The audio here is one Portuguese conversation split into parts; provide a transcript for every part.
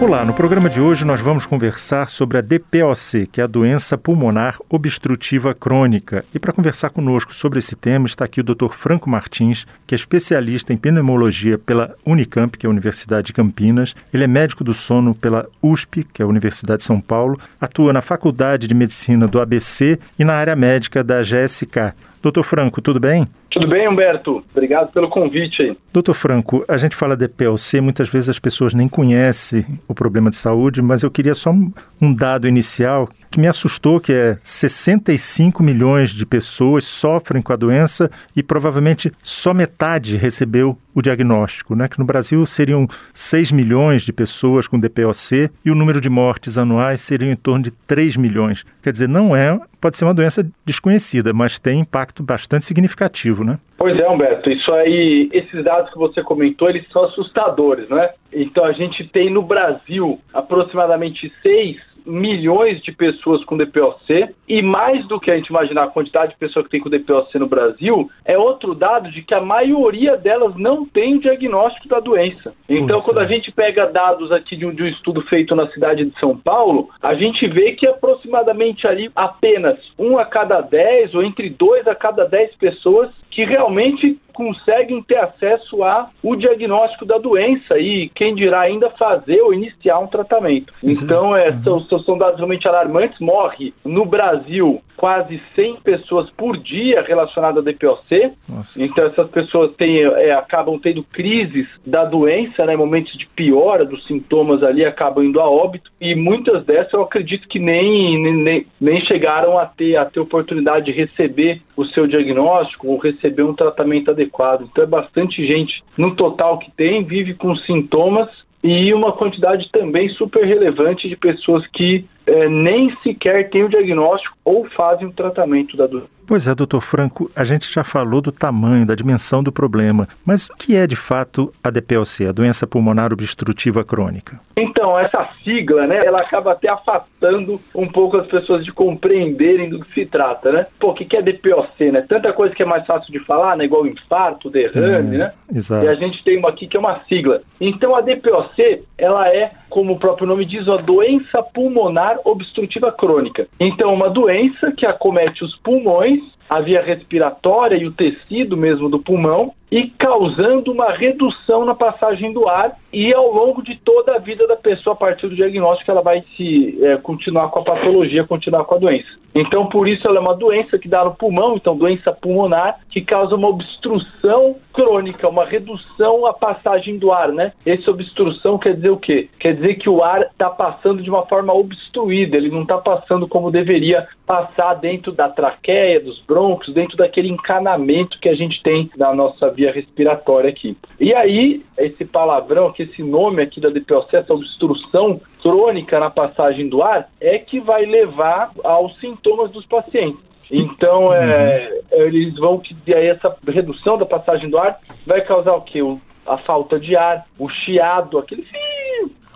Olá, no programa de hoje nós vamos conversar sobre a DPOC, que é a doença pulmonar obstrutiva crônica. E para conversar conosco sobre esse tema está aqui o Dr. Franco Martins, que é especialista em pneumologia pela Unicamp, que é a Universidade de Campinas. Ele é médico do sono pela USP, que é a Universidade de São Paulo, atua na Faculdade de Medicina do ABC e na área médica da GSK. Doutor Franco, tudo bem? Tudo bem, Humberto? Obrigado pelo convite aí. Doutor Franco, a gente fala de PLC, muitas vezes as pessoas nem conhecem o problema de saúde, mas eu queria só um dado inicial que me assustou, que é 65 milhões de pessoas sofrem com a doença e provavelmente só metade recebeu o diagnóstico, né? Que no Brasil seriam 6 milhões de pessoas com DPOC e o número de mortes anuais seria em torno de 3 milhões. Quer dizer, não é, pode ser uma doença desconhecida, mas tem impacto bastante significativo, né? Pois é, Humberto, isso aí, esses dados que você comentou, eles são assustadores, né? Então a gente tem no Brasil aproximadamente 6 milhões de pessoas com DPOC e mais do que a gente imaginar a quantidade de pessoas que tem com DPOC no Brasil, é outro dado de que a maioria delas não tem o diagnóstico da doença. Então, Nossa. quando a gente pega dados aqui de um, de um estudo feito na cidade de São Paulo, a gente vê que aproximadamente ali apenas um a cada dez ou entre dois a cada dez pessoas que realmente conseguem ter acesso a o diagnóstico da doença e quem dirá ainda fazer ou iniciar um tratamento. Então, é, são, são dados realmente alarmantes. Morre no Brasil quase 100 pessoas por dia relacionadas a DPOC. Nossa. Então essas pessoas têm, é, acabam tendo crises da doença, né, momentos de piora dos sintomas ali, acabam indo a óbito. E muitas dessas eu acredito que nem, nem, nem chegaram a ter, a ter oportunidade de receber o seu diagnóstico ou receber um tratamento adequado. Então é bastante gente no total que tem, vive com sintomas e uma quantidade também super relevante de pessoas que é, nem sequer têm o diagnóstico ou fazem o tratamento da doença. Pois é, doutor Franco, a gente já falou do tamanho, da dimensão do problema, mas o que é de fato a DPOC, a doença pulmonar obstrutiva crônica? Então, essa sigla, né, ela acaba até afastando um pouco as pessoas de compreenderem do que se trata, né? Pô, o que é DPOC, né? Tanta coisa que é mais fácil de falar, né, igual infarto, derrame, é, né? Exato. E a gente tem uma aqui que é uma sigla. Então, a DPOC, ela é, como o próprio nome diz, a doença pulmonar obstrutiva crônica. Então, uma doença que acomete os pulmões, a via respiratória e o tecido mesmo do pulmão, e causando uma redução na passagem do ar e ao longo de toda a vida da pessoa, a partir do diagnóstico, ela vai se é, continuar com a patologia, continuar com a doença. Então, por isso, ela é uma doença que dá no pulmão, então, doença pulmonar, que causa uma obstrução crônica, uma redução à passagem do ar, né? Essa obstrução quer dizer o quê? Quer dizer que o ar está passando de uma forma obstruída, ele não está passando como deveria passar dentro da traqueia, dos brônquios, dentro daquele encanamento que a gente tem na nossa via respiratória aqui. E aí, esse palavrão, que esse nome aqui da DPOC, essa obstrução crônica na passagem do ar, é que vai levar aos sintomas dos pacientes. Então, é, uhum. eles vão que aí essa redução da passagem do ar vai causar o quê? O, a falta de ar, o chiado, aquele fio,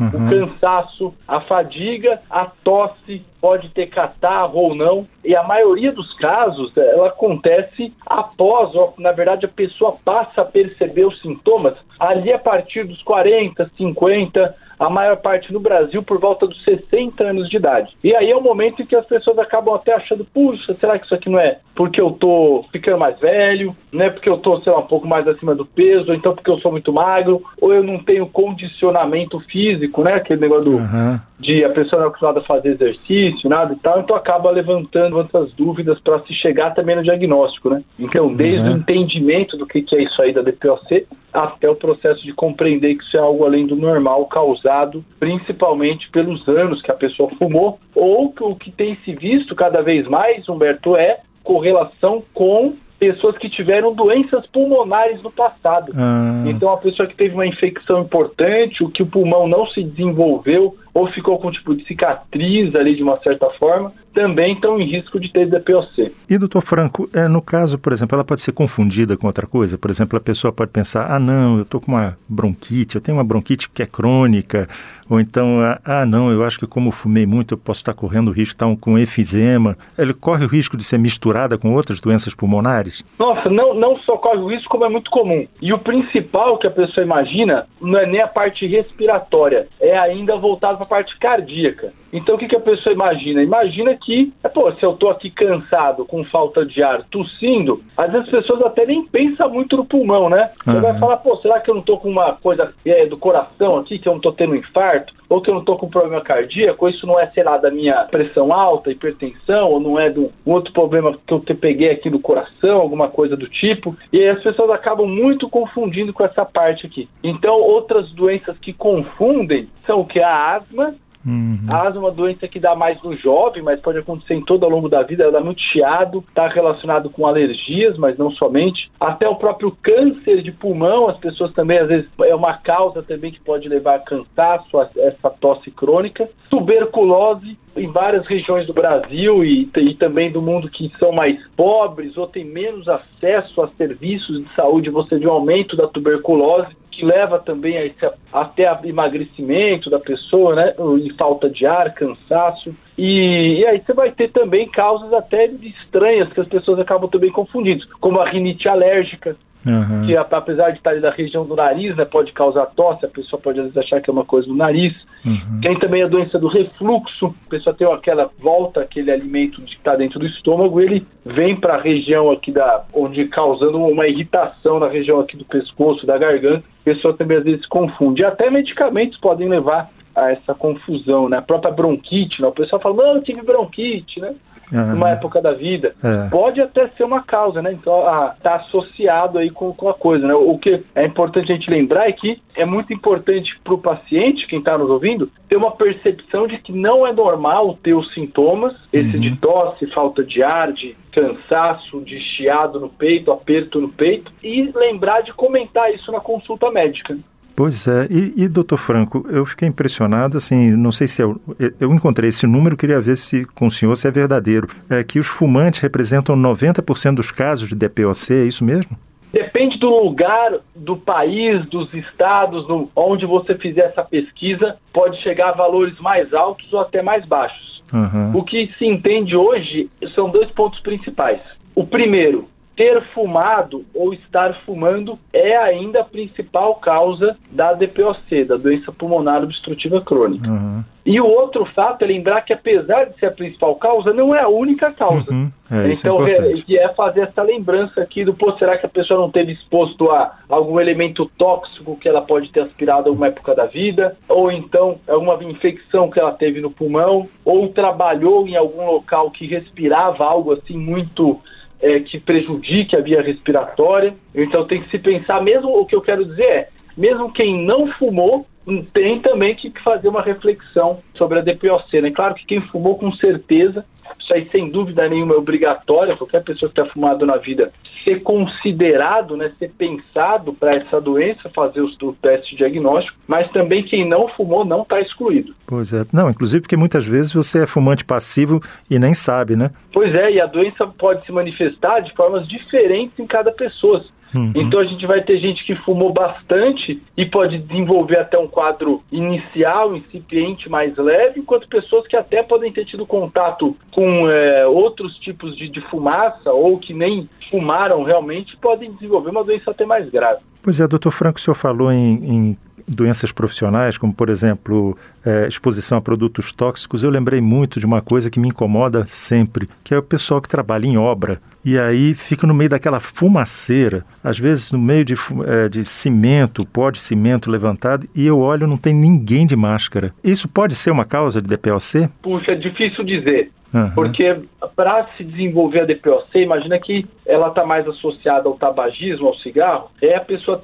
uhum. o cansaço, a fadiga, a tosse, pode ter catarro ou não. E a maioria dos casos, ela acontece após, na verdade, a pessoa passa a perceber os sintomas ali a partir dos 40, 50, a maior parte no Brasil por volta dos 60 anos de idade. E aí é o momento em que as pessoas acabam até achando, puxa, será que isso aqui não é porque eu tô ficando mais velho, não é porque eu tô, sei lá, um pouco mais acima do peso, ou então porque eu sou muito magro, ou eu não tenho condicionamento físico, né? Aquele negócio do, uhum. de a pessoa não é acostumada a fazer exercício, nada e tal, então acaba levantando essas dúvidas para se chegar também no diagnóstico, né? Então, desde uhum. o entendimento do que, que é isso aí da DPOC, até o processo de compreender que isso é algo além do normal, causado principalmente pelos anos que a pessoa fumou, ou que o que tem se visto cada vez mais, Humberto, é correlação com pessoas que tiveram doenças pulmonares no passado. Ah. Então, a pessoa que teve uma infecção importante, o que o pulmão não se desenvolveu ou ficou com tipo de cicatriz ali de uma certa forma, também estão em risco de ter DPOC. E, doutor Franco, é, no caso, por exemplo, ela pode ser confundida com outra coisa? Por exemplo, a pessoa pode pensar, ah, não, eu estou com uma bronquite, eu tenho uma bronquite que é crônica, Ou então, ah, ah não, eu acho que como fumei muito, eu posso estar correndo o risco de estar com efizema. Ele corre o risco de ser misturada com outras doenças pulmonares? Nossa, não, não só corre o risco, como é muito comum. E o principal que a pessoa imagina não é nem a parte respiratória, é ainda voltado para a parte cardíaca. Então o que, que a pessoa imagina? Imagina que, é, pô, se eu tô aqui cansado, com falta de ar, tossindo, às vezes as pessoas até nem pensam muito no pulmão, né? Você uhum. vai falar, pô, será que eu não tô com uma coisa é, do coração aqui, que eu não tô tendo um infarto? Ou que eu não tô com problema cardíaco? Ou isso não é, sei lá, da minha pressão alta, hipertensão? Ou não é do um outro problema que eu te peguei aqui do coração, alguma coisa do tipo? E aí as pessoas acabam muito confundindo com essa parte aqui. Então, outras doenças que confundem são o que? A asma Uhum. Asma é uma doença que dá mais no jovem, mas pode acontecer em todo ao longo da vida. Ela dá muito chiado, está relacionado com alergias, mas não somente. Até o próprio câncer de pulmão, as pessoas também, às vezes, é uma causa também que pode levar a cansaço, a essa tosse crônica. Tuberculose, em várias regiões do Brasil e, e, também do mundo que são mais pobres ou têm menos acesso a serviços de saúde, você vê um aumento da tuberculose que leva também a esse, até a emagrecimento da pessoa, né? E falta de ar, cansaço. E, e, aí você vai ter também causas até estranhas que as pessoas acabam também confundindo, como a rinite alérgica, Uhum. que apesar de estar ali na região do nariz, né, pode causar tosse, a pessoa pode às vezes achar que é uma coisa do nariz. Uhum. Tem também a doença do refluxo, a pessoa tem aquela volta, aquele alimento que está dentro do estômago, ele vem para a região aqui da, onde causando uma irritação na região aqui do pescoço, da garganta. A pessoa também às vezes confunde. E até medicamentos podem levar a essa confusão, né? A própria bronquite, né? O pessoal fala, não, eu tive bronquite, né? Uhum. numa época da vida. É. Pode até ser uma causa, né? Então, está associado aí com, com a coisa, né? O que é importante a gente lembrar é que é muito importante para o paciente, quem está nos ouvindo, ter uma percepção de que não é normal ter os sintomas, esse uhum. de tosse, falta de ar, de cansaço, de chiado no peito, aperto no peito, e lembrar de comentar isso na consulta médica. Pois é, e, e doutor Franco, eu fiquei impressionado, assim, não sei se eu, eu encontrei esse número, queria ver se com o senhor se é verdadeiro, é que os fumantes representam 90% dos casos de DPOC, é isso mesmo? Depende do lugar, do país, dos estados, onde você fizer essa pesquisa, pode chegar a valores mais altos ou até mais baixos. Uhum. O que se entende hoje são dois pontos principais. O primeiro, ter fumado ou estar fumando é ainda a principal causa da DPOC, da doença pulmonar obstrutiva crônica. Uhum. E o outro fato é lembrar que, apesar de ser a principal causa, não é a única causa. Uhum. É, então, é, é, fazer essa lembrança aqui do, pô, será que a pessoa não teve exposto a algum elemento tóxico que ela pode ter aspirado em alguma época da vida, ou então alguma infecção que ela teve no pulmão, ou trabalhou em algum local que respirava algo assim muito é, que prejudique a via respiratória. Então tem que se pensar, mesmo o que eu quero dizer é, mesmo quem não fumou, tem também que fazer uma reflexão sobre a DPOC. Né? Claro que quem fumou com certeza isso aí sem dúvida nenhuma é obrigatório, qualquer pessoa que está fumado na vida ser considerado, né, ser pensado para essa doença, fazer o, o teste diagnóstico, mas também quem não fumou não está excluído. Pois é, não, inclusive porque muitas vezes você é fumante passivo e nem sabe, né? Pois é, e a doença pode se manifestar de formas diferentes em cada pessoa. Uhum. Então a gente vai ter gente que fumou bastante e pode desenvolver até um quadro inicial, incipiente, mais leve, enquanto pessoas que até podem ter tido contato com é, outros tipos de, de fumaça ou que nem fumaram realmente podem desenvolver uma doença até mais grave. Pois é, doutor Franco, o senhor falou em, em doenças profissionais, como por exemplo é, exposição a produtos tóxicos, eu lembrei muito de uma coisa que me incomoda sempre, que é o pessoal que trabalha em obra e aí fica no meio daquela fumaceira, às vezes no meio de, é, de cimento, pó de cimento levantado, e eu olho não tem ninguém de máscara. Isso pode ser uma causa de DPOC? Puxa, é difícil dizer. Uhum. Porque para se desenvolver a DPOC, imagina que ela está mais associada ao tabagismo, ao cigarro, é a pessoa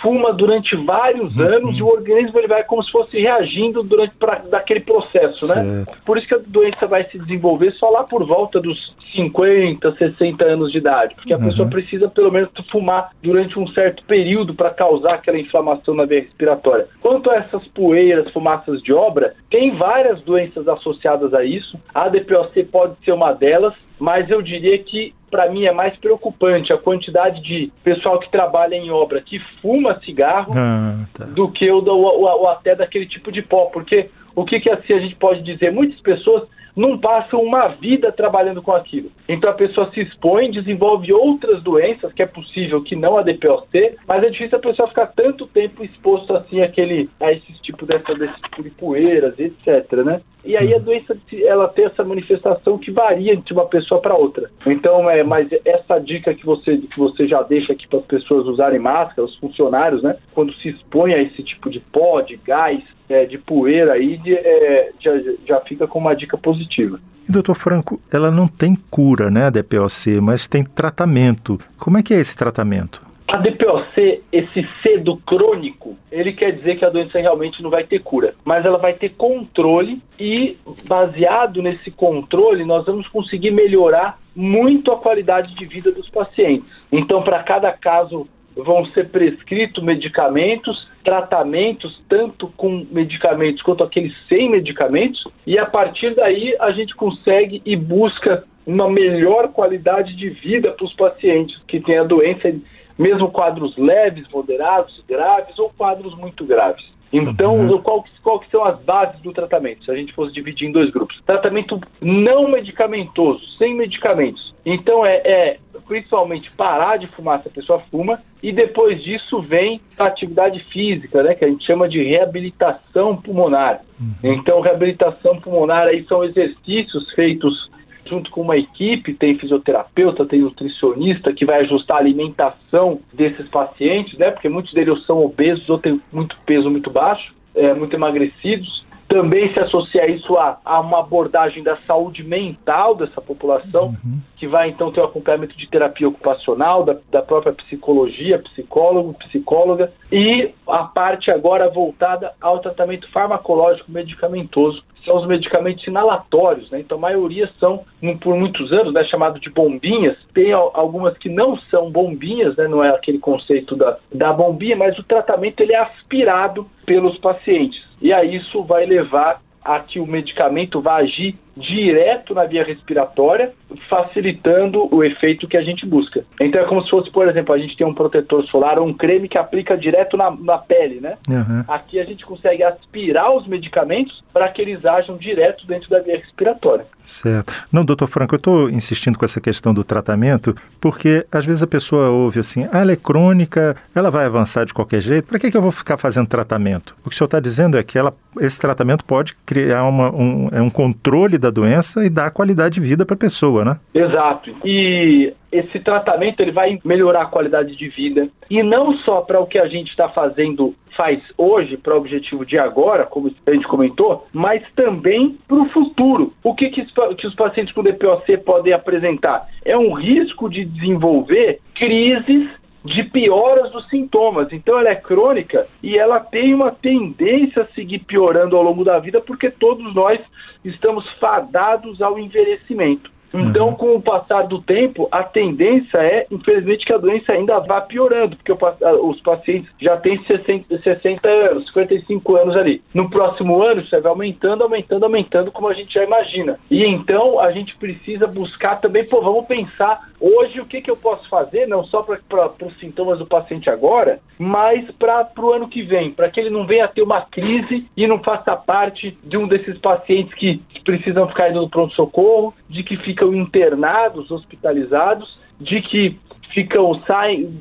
fuma durante vários uhum. anos e o organismo ele vai como se fosse reagindo durante pra, daquele processo, né? certo. né? Por isso que a doença vai se desenvolver só lá por volta dos 50, 60 anos de idade, porque a uhum. pessoa precisa pelo menos fumar durante um certo período para causar aquela inflamação na via respiratória. Quanto a essas poeiras, fumaças de obra, tem várias doenças associadas a isso. A DPOC pode ser uma delas, mas eu diria que para mim, é mais preocupante a quantidade de pessoal que trabalha em obra que fuma cigarro ah, tá. do que o, o, o, até daquele tipo de pó. Porque o que, que assim a gente pode dizer? Muitas pessoas não passam uma vida trabalhando com aquilo. Então a pessoa se expõe, desenvolve outras doenças, que é possível que não a DPOC, mas é difícil a pessoa ficar tanto tempo exposto assim àquele, a esse tipo, dessa, desse tipo de poeiras, etc, né? E aí a doença ela tem essa manifestação que varia de uma pessoa para outra. Então, é, mas essa dica que você que você já deixa aqui para as pessoas usarem máscara, os funcionários, né, quando se expõe a esse tipo de pó, de gás, é, de poeira aí, de, é, já, já fica com uma dica positiva. E, doutor Franco, ela não tem cura, né, a DPOC, mas tem tratamento. Como é que é esse tratamento? A DPOC, esse C do crônico, ele quer dizer que a doença realmente não vai ter cura, mas ela vai ter controle e, baseado nesse controle, nós vamos conseguir melhorar muito a qualidade de vida dos pacientes. Então, para cada caso, vão ser prescritos medicamentos, tratamentos, tanto com medicamentos quanto aqueles sem medicamentos, e a partir daí a gente consegue e busca uma melhor qualidade de vida para os pacientes que têm a doença mesmo quadros leves, moderados, graves ou quadros muito graves. Então, uhum. qual, qual que são as bases do tratamento? Se a gente fosse dividir em dois grupos. Tratamento não medicamentoso, sem medicamentos. Então, é, é principalmente parar de fumar se a pessoa fuma e depois disso vem a atividade física, né, que a gente chama de reabilitação pulmonar. Uhum. Então, reabilitação pulmonar aí são exercícios feitos junto com uma equipe, tem fisioterapeuta, tem nutricionista que vai ajustar a alimentação desses pacientes, né? Porque muitos deles são obesos ou têm muito peso muito baixo, é, muito emagrecidos. Também se associa isso a, a, uma abordagem da saúde mental dessa população, uhum. que vai então ter o acompanhamento de terapia ocupacional, da, da própria psicologia, psicólogo, psicóloga, e a parte agora voltada ao tratamento farmacológico medicamentoso são os medicamentos inalatórios, né? Então a maioria são, por muitos anos, né, chamado de bombinhas. Tem algumas que não são bombinhas, né? Não é aquele conceito da, da bombinha, mas o tratamento ele é aspirado pelos pacientes. E aí isso vai levar a que o medicamento vá agir direto na via respiratória, facilitando o efeito que a gente busca. Então é como se fosse, por exemplo, a gente tem um protetor solar ou um creme que aplica direto na, na pele, né? Uhum. Aqui a gente consegue aspirar os medicamentos para que eles ajam direto dentro da via respiratória. Certo. Não, doutor Franco, eu estou insistindo com essa questão do tratamento, porque às vezes a pessoa ouve assim, ah, ela é crônica, ela vai avançar de qualquer jeito, para que, que eu vou ficar fazendo tratamento? O que o senhor está dizendo é que ela, esse tratamento pode criar uma, um, é um controle da doença e dar qualidade de vida para a pessoa, né? Exato. E esse tratamento ele vai melhorar a qualidade de vida e não só para o que a gente está fazendo faz hoje para o objetivo de agora, como a gente comentou, mas também para o futuro. O que, que, que os pacientes com DPOC podem apresentar? É um risco de desenvolver crises de pioras dos sintomas. Então ela é crônica e ela tem uma tendência a seguir piorando ao longo da vida porque todos nós estamos fadados ao envelhecimento. Então, uhum. com o passar do tempo, a tendência é, infelizmente, que a doença ainda vá piorando, porque os pacientes já têm 60, 60 anos, 55 anos ali. No próximo ano, isso vai aumentando, aumentando, aumentando, como a gente já imagina. E então, a gente precisa buscar também, pô, vamos pensar hoje o que, que eu posso fazer, não só para os sintomas do paciente agora, mas para o ano que vem, para que ele não venha a ter uma crise e não faça parte de um desses pacientes que precisam ficar indo no pronto-socorro, de que ficam internados, hospitalizados, de que ficam, saem,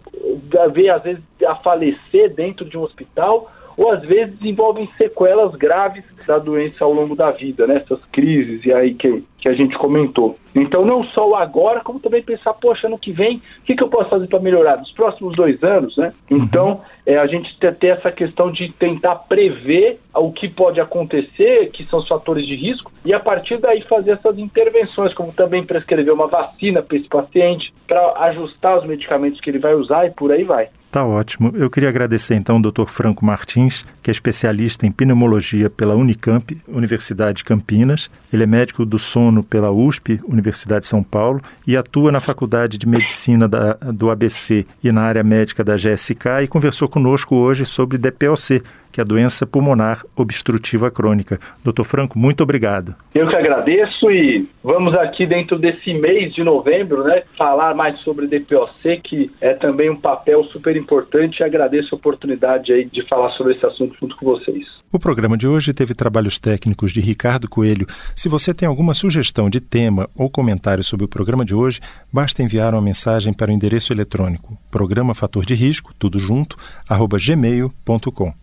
ver às vezes a falecer dentro de um hospital, ou às vezes desenvolvem sequelas graves da doença ao longo da vida, né? Essas crises e aí que, que a gente comentou. Então, não só o agora, como também pensar, poxa, ano que vem, o que, que eu posso fazer para melhorar? Nos próximos dois anos, né? Uhum. Então, é, a gente ter essa questão de tentar prever o que pode acontecer, que são os fatores de risco, e a partir daí fazer essas intervenções, como também prescrever uma vacina para esse paciente, para ajustar os medicamentos que ele vai usar e por aí vai. Tá ótimo. Eu queria agradecer então ao Dr. Franco Martins que é especialista em pneumologia pela Unicamp, Universidade de Campinas. Ele é médico do sono pela USP, Universidade de São Paulo, e atua na Faculdade de Medicina da, do ABC e na área médica da GSK e conversou conosco hoje sobre DPOC, que é a doença pulmonar obstrutiva crônica. Doutor Franco, muito obrigado. Eu que agradeço e vamos aqui dentro desse mês de novembro, né, falar mais sobre DPOC, que é também um papel super importante e agradeço a oportunidade aí de falar sobre esse assunto junto com vocês. O programa de hoje teve trabalhos técnicos de Ricardo Coelho. Se você tem alguma sugestão de tema ou comentário sobre o programa de hoje, basta enviar uma mensagem para o endereço eletrônico programa fator de risco, tudo junto, arroba gmail.com.